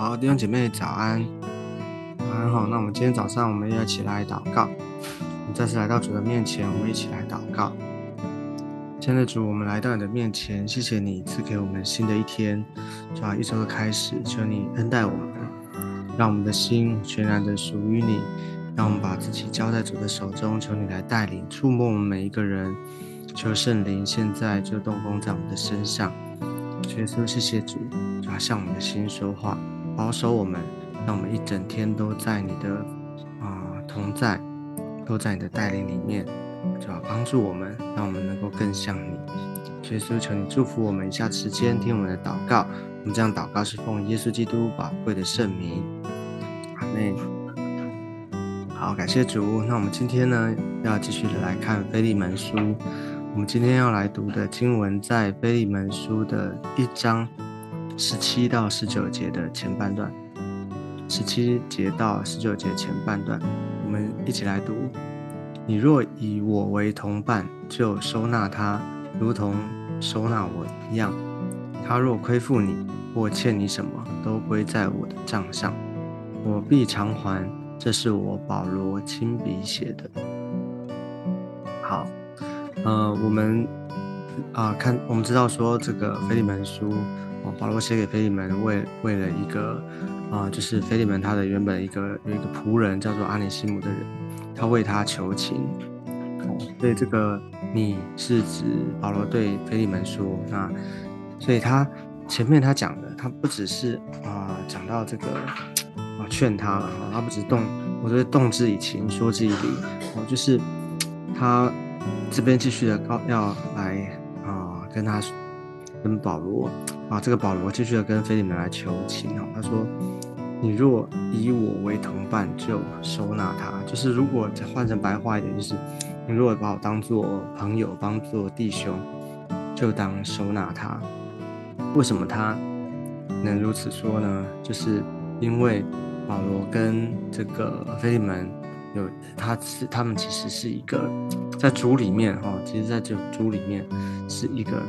好，弟兄姐妹早安，早安好。那我们今天早上我们要一起来祷告，我们再次来到主的面前，我们一起来祷告。亲爱的主，我们来到你的面前，谢谢你赐给我们新的一天，主啊，一周的开始，求你恩待我们，让我们的心全然的属于你，让我们把自己交在主的手中，求你来带领、触摸我们每一个人，求圣灵现在就动工在我们的身上。耶稣，谢谢主，主要向我们的心说话。保守我们，让我们一整天都在你的啊同在，都在你的带领里面，主要帮助我们，让我们能够更像你。耶稣，求你祝福我们一下时间，听我们的祷告。我们这样祷告是奉耶稣基督宝贵的圣名。阿妹，好，感谢主。那我们今天呢，要继续的来看腓利门书。我们今天要来读的经文在腓利门书的一章。十七到十九节的前半段，十七节到十九节前半段，我们一起来读。你若以我为同伴，就收纳他，如同收纳我一样。他若亏负你或欠你什么，都归在我的账上，我必偿还。这是我保罗亲笔写的。好，呃，我们啊，看，我们知道说这个腓利门书。保罗写给菲利门，为为了一个啊，就是菲利门他的原本一个有一个仆人叫做阿尼西姆的人，他为他求情。所以这个你是指保罗对菲利门说，那所以他前面他讲的，他不只是啊讲到这个啊劝他了，他不止动，我觉得动之以情，说之以理，哦，就是他这边继续的告要来啊跟他跟保罗。啊，这个保罗继续的跟菲利门来求情哦。他说：“你若以我为同伴，就收纳他。就是如果换成白话一点，就是你如果把我当做朋友，当做弟兄，就当收纳他。为什么他能如此说呢？就是因为保罗跟这个菲利门有，他是他们其实是一个在主里面哈，其实在这主里面是一个。”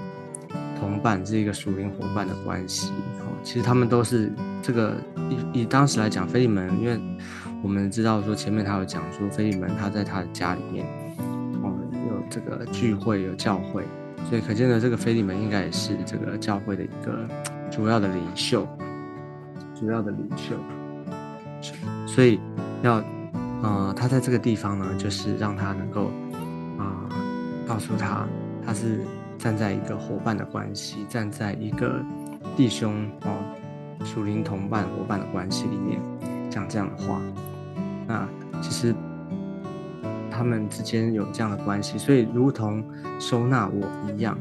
同伴是一个属灵伙伴的关系，哦，其实他们都是这个以以当时来讲，菲利门，因为我们知道说前面他有讲说菲利门他在他的家里面，哦，有这个聚会有教会，所以可见的这个菲利门应该也是这个教会的一个主要的领袖，主要的领袖，所以要，呃，他在这个地方呢，就是让他能够啊，告诉他他是。站在一个伙伴的关系，站在一个弟兄哦，属灵同伴伙伴的关系里面讲这样的话，那其实他们之间有这样的关系，所以如同收纳我一样，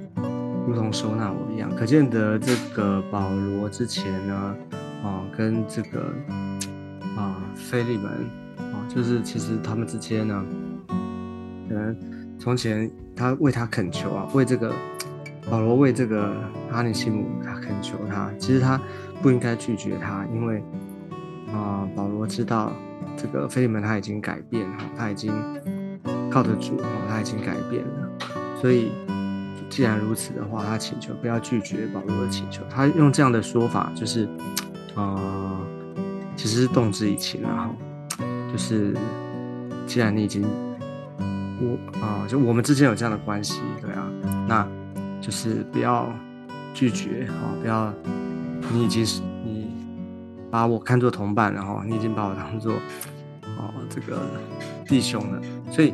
如同收纳我一样，可见得这个保罗之前呢，哦，跟这个啊菲利门啊，就是其实他们之间呢，可能从前。他为他恳求啊，为这个 保罗为这个阿尼西姆他恳求他，其实他不应该拒绝他，因为啊，保罗知道这个菲利门他已经改变哈，他已经靠得住哈，他已经改变了，所以既然如此的话，他请求不要拒绝保罗的请求，他用这样的说法就是啊，其实是动之以情然后就是既然你已经。我啊，就我们之间有这样的关系，对啊，那就是不要拒绝啊，不要你已经是你把我看作同伴，然后你已经把我当做哦这个弟兄了，所以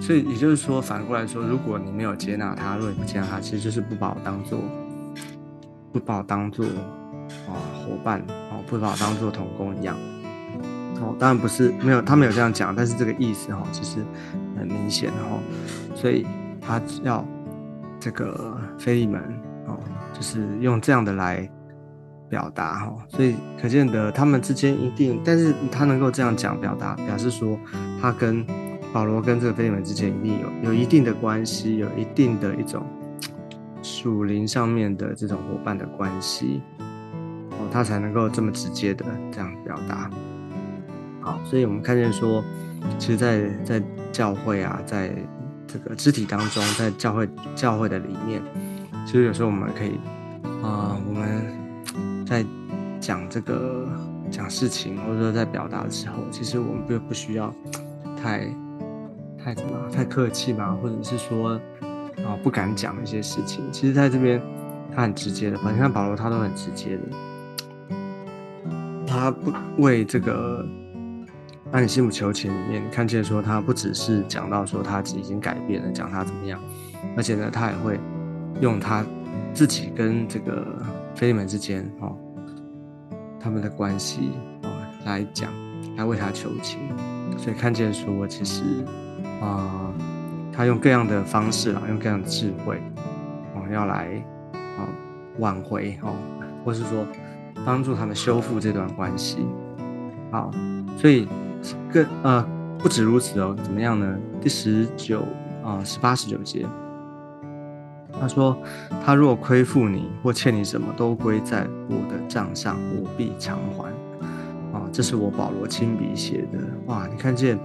所以也就是说反过来说，如果你没有接纳他，如果你不接纳他，其实就是不把我当做不把我当做啊伙伴哦，不把我当做同工一样。哦，当然不是没有，他没有这样讲，但是这个意思哈，其实很明显哈，所以他要这个菲利门哦，就是用这样的来表达哈，所以可见得他们之间一定，但是他能够这样讲表达，表示说他跟保罗跟这个菲利门之间一定有有一定的关系，有一定的一种属灵上面的这种伙伴的关系哦，他才能够这么直接的这样表达。好，所以我们看见说，其实，在在教会啊，在这个肢体当中，在教会教会的里面，其实有时候我们可以啊，我们在讲这个讲事情，或者说在表达的时候，其实我们不不需要太太怎么太客气嘛，或者是说啊不敢讲一些事情。其实在这边他很直接的，反正保罗他都很直接的，他不为这个安尼西姆求情里面看见说他不只是讲到说他已经改变了，讲他怎么样，而且呢他也会用他自己跟这个菲利门之间哦。他们的关系哦，来讲，来为他求情，所以看见说，其实啊，他用各样的方式啊，用各样的智慧啊，要来啊挽回哦，或是说帮助他们修复这段关系。好，所以更呃不止如此哦，怎么样呢？第十九啊，十八十九节。他说：“他若亏负你或欠你什么，都归在我的账上，我必偿还。”啊，这是我保罗亲笔写的。哇，你看见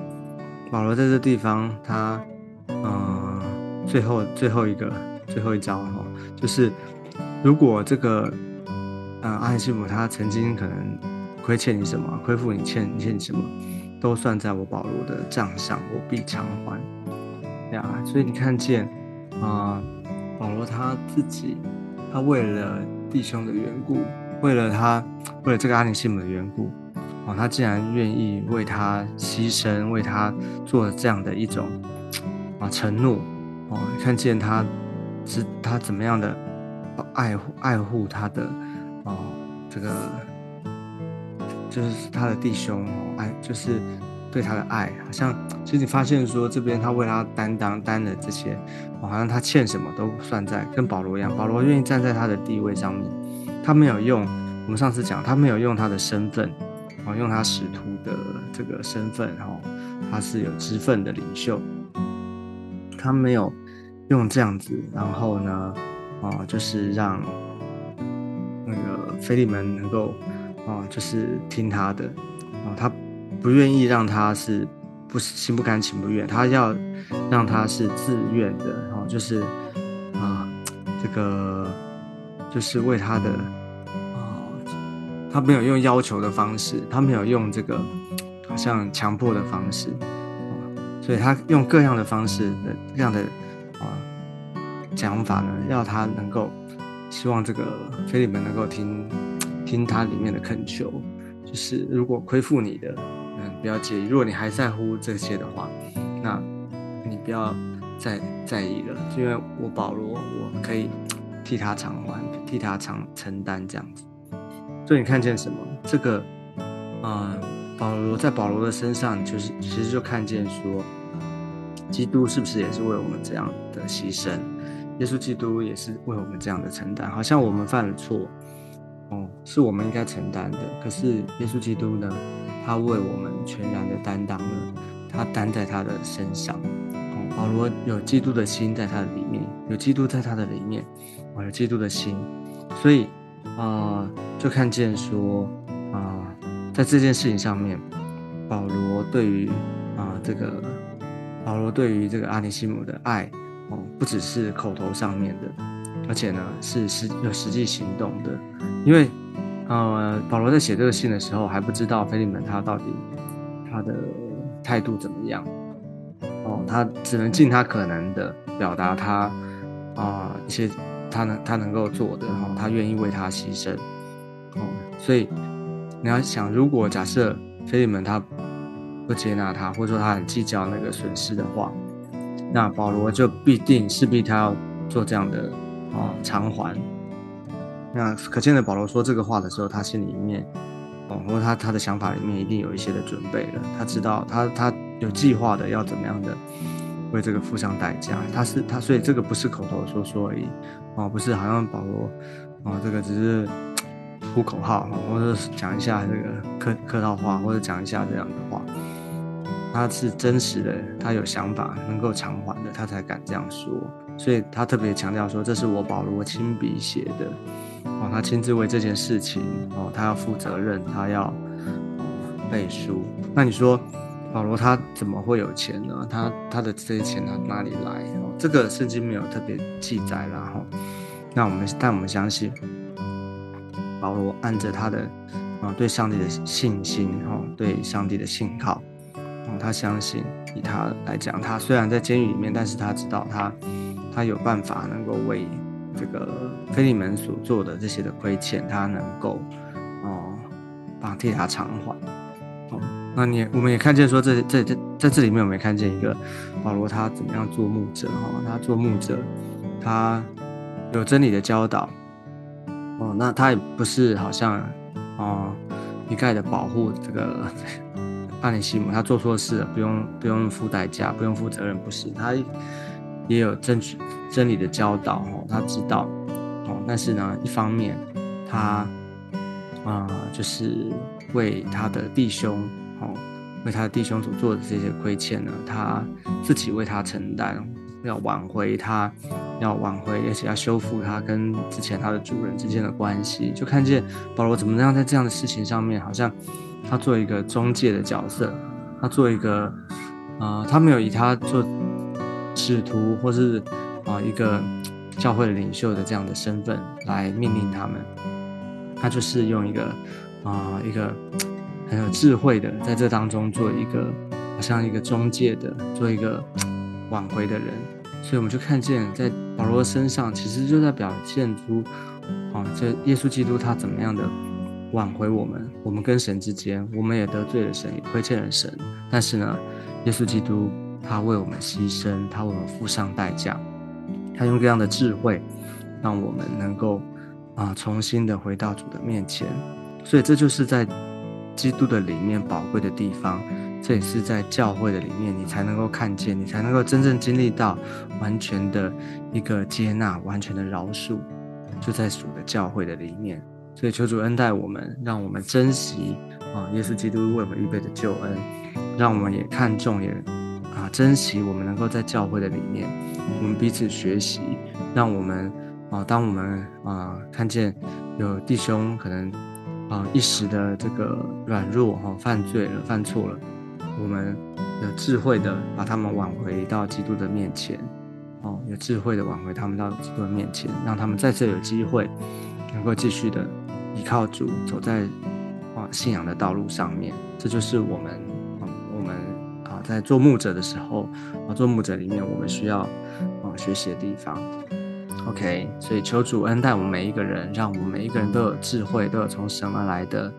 保罗在这地方，他嗯，最后最后一个最后一招哈，就是如果这个呃阿里西姆他曾经可能亏欠你什么，亏负你欠你欠你什么，都算在我保罗的账上，我必偿还。呀，所以你看见啊。保罗他自己，他为了弟兄的缘故，为了他，为了这个阿尼西姆的缘故，哦，他竟然愿意为他牺牲，为他做这样的一种啊承诺，哦，看见他是他怎么样的爱护爱护他的哦这个就是他的弟兄哦爱就是。对他的爱，好像其实你发现说，这边他为他担当担的这些，好像他欠什么都算在，跟保罗一样，保罗愿意站在他的地位上面，他没有用我们上次讲，他没有用他的身份，哦，用他使徒的这个身份，哦，他是有职分的领袖，他没有用这样子，然后呢，哦，就是让那个菲利门能够，哦，就是听他的，哦，他。不愿意让他是不是心不甘情不愿，他要让他是自愿的，哦，就是啊，这个就是为他的啊，他没有用要求的方式，他没有用这个好像强迫的方式，所以他用各样的方式的这样的啊讲法呢，要他能够希望这个菲利门能够听听他里面的恳求，就是如果亏负你的。嗯不要介意，如果你还在乎这些的话，那你不要再在意了，因为我保罗，我可以替他偿还，替他承承担这样子。所以你看见什么？这个，嗯，保罗在保罗的身上，就是其实就看见说，基督是不是也是为我们这样的牺牲？耶稣基督也是为我们这样的承担。好像我们犯了错，哦，是我们应该承担的，可是耶稣基督呢？他为我们全然的担当了，他担在他的身上。哦，保罗有基督的心在他的里面，有基督在他的里面，哦，有基督的心，所以啊，就看见说啊，在这件事情上面，保罗对于啊这个保罗对于这个阿尼西姆的爱，哦，不只是口头上面的，而且呢是实有实际行动的，因为。呃，保罗在写这个信的时候还不知道菲利门他到底他的态度怎么样。哦，他只能尽他可能的表达他啊一些他能他能够做的哈，他愿意为他牺牲。哦，所以你要想，如果假设菲利门他不接纳他，或者说他很计较那个损失的话，那保罗就必定势必他要做这样的啊偿还。那可见的，保罗说这个话的时候，他心里面，哦，或者他他的想法里面一定有一些的准备了。他知道，他他有计划的要怎么样的为这个付上代价。他是他，所以这个不是口头说说而已，哦，不是好像保罗，哦，这个只是呼口号，或者讲一下这个客客套话，或者讲一下这样的话。他是真实的，他有想法，能够偿还的，他才敢这样说。所以他特别强调说，这是我保罗亲笔写的。哦，他亲自为这件事情，哦，他要负责任，他要背书。那你说，保罗他怎么会有钱呢？他他的这些钱他哪里来？哦，这个圣经没有特别记载啦。哈，那我们但我们相信，保罗按着他的啊对上帝的信心哦，对上帝的信靠，哦，他相信以他来讲，他虽然在监狱里面，但是他知道他他有办法能够为这个菲利门所做的这些的亏欠，他能够哦帮替他偿还。哦，那你我们也看见说，这这这在这里面，我们也看见一个保罗他怎么样做牧者哈，他做牧者，他有真理的教导。哦，那他也不是好像哦一概的保护这个 阿里西姆，他做错事了，不用不用付代价，不用负责任，不是他也有真真理的教导哦，他知道哦，但是呢，一方面他啊就是为他的弟兄哦，为他的弟兄所做的这些亏欠呢，他自己为他承担。要挽回他，要挽回，而且要修复他跟之前他的主人之间的关系。就看见保罗怎么样在这样的事情上面，好像他做一个中介的角色，他做一个，呃，他没有以他做使徒或是啊一个教会领袖的这样的身份来命令他们，他就是用一个啊一个很有智慧的在这当中做一个好像一个中介的，做一个。挽回的人，所以我们就看见在保罗身上，其实就在表现出，啊，这耶稣基督他怎么样的挽回我们，我们跟神之间，我们也得罪了神，也亏欠了神，但是呢，耶稣基督他为我们牺牲，他为我们付上代价，他用这样的智慧，让我们能够啊重新的回到主的面前，所以这就是在基督的里面宝贵的地方。这也是在教会的里面，你才能够看见，你才能够真正经历到完全的一个接纳，完全的饶恕，就在主的教会的里面。所以求主恩待我们，让我们珍惜啊，耶稣基督为我们预备的救恩，让我们也看重，也珍惜我们能够在教会的里面，我们彼此学习，让我们啊，当我们啊看见有弟兄可能啊一时的这个软弱哈，犯罪了，犯错了。我们有智慧的把他们挽回到基督的面前，哦，有智慧的挽回他们到基督的面前，让他们再次有机会能够继续的依靠主，走在啊信仰的道路上面。这就是我们，在做牧者的时候，啊做牧者里面我们需要啊学习的地方。OK，所以求主恩待我们每一个人，让我们每一个人都有智慧，都有从神而来的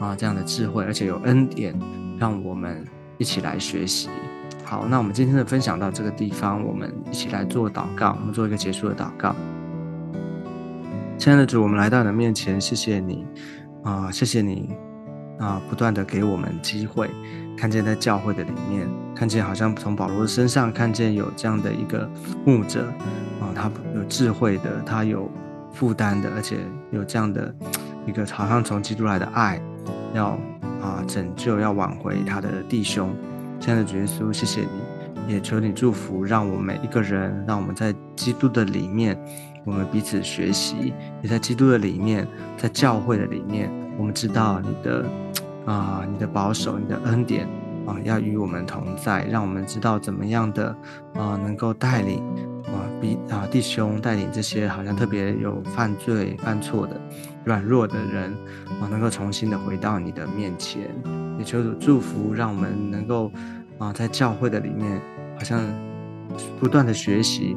啊这样的智慧，而且有恩典。让我们一起来学习。好，那我们今天的分享到这个地方，我们一起来做祷告。我们做一个结束的祷告。亲爱的主，我们来到你的面前，谢谢你啊，谢谢你啊，不断的给我们机会，看见在教会的里面，看见好像从保罗的身上看见有这样的一个牧者啊，他有智慧的，他有负担的，而且有这样的一个好像从基督来的爱要。啊！拯救要挽回他的弟兄，亲爱的主耶稣，谢谢你，也求你祝福，让我们每一个人，让我们在基督的里面，我们彼此学习；也在基督的里面，在教会的里面，我们知道你的啊，你的保守，你的恩典啊，要与我们同在，让我们知道怎么样的啊，能够带领啊，比啊弟兄带领这些好像特别有犯罪、犯错的。软弱的人啊，能够重新的回到你的面前，也求主祝福，让我们能够啊，在教会的里面，好像不断的学习，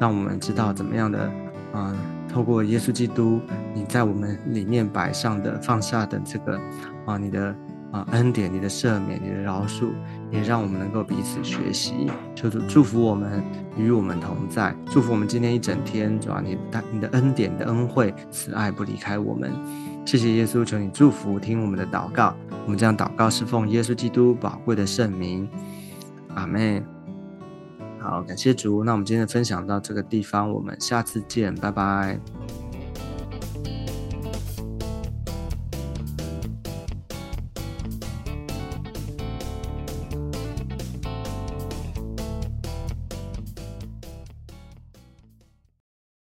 让我们知道怎么样的啊，透过耶稣基督，你在我们里面摆上的、放下的这个啊，你的。啊，恩典，你的赦免，你的饶恕，也让我们能够彼此学习。求主祝福我们，与我们同在，祝福我们今天一整天。主啊，你的你的恩典，的恩惠，慈爱不离开我们。谢谢耶稣，求你祝福，听我们的祷告。我们将祷告是奉耶稣基督宝贵的圣名。阿妹，好，感谢主。那我们今天的分享到这个地方，我们下次见，拜拜。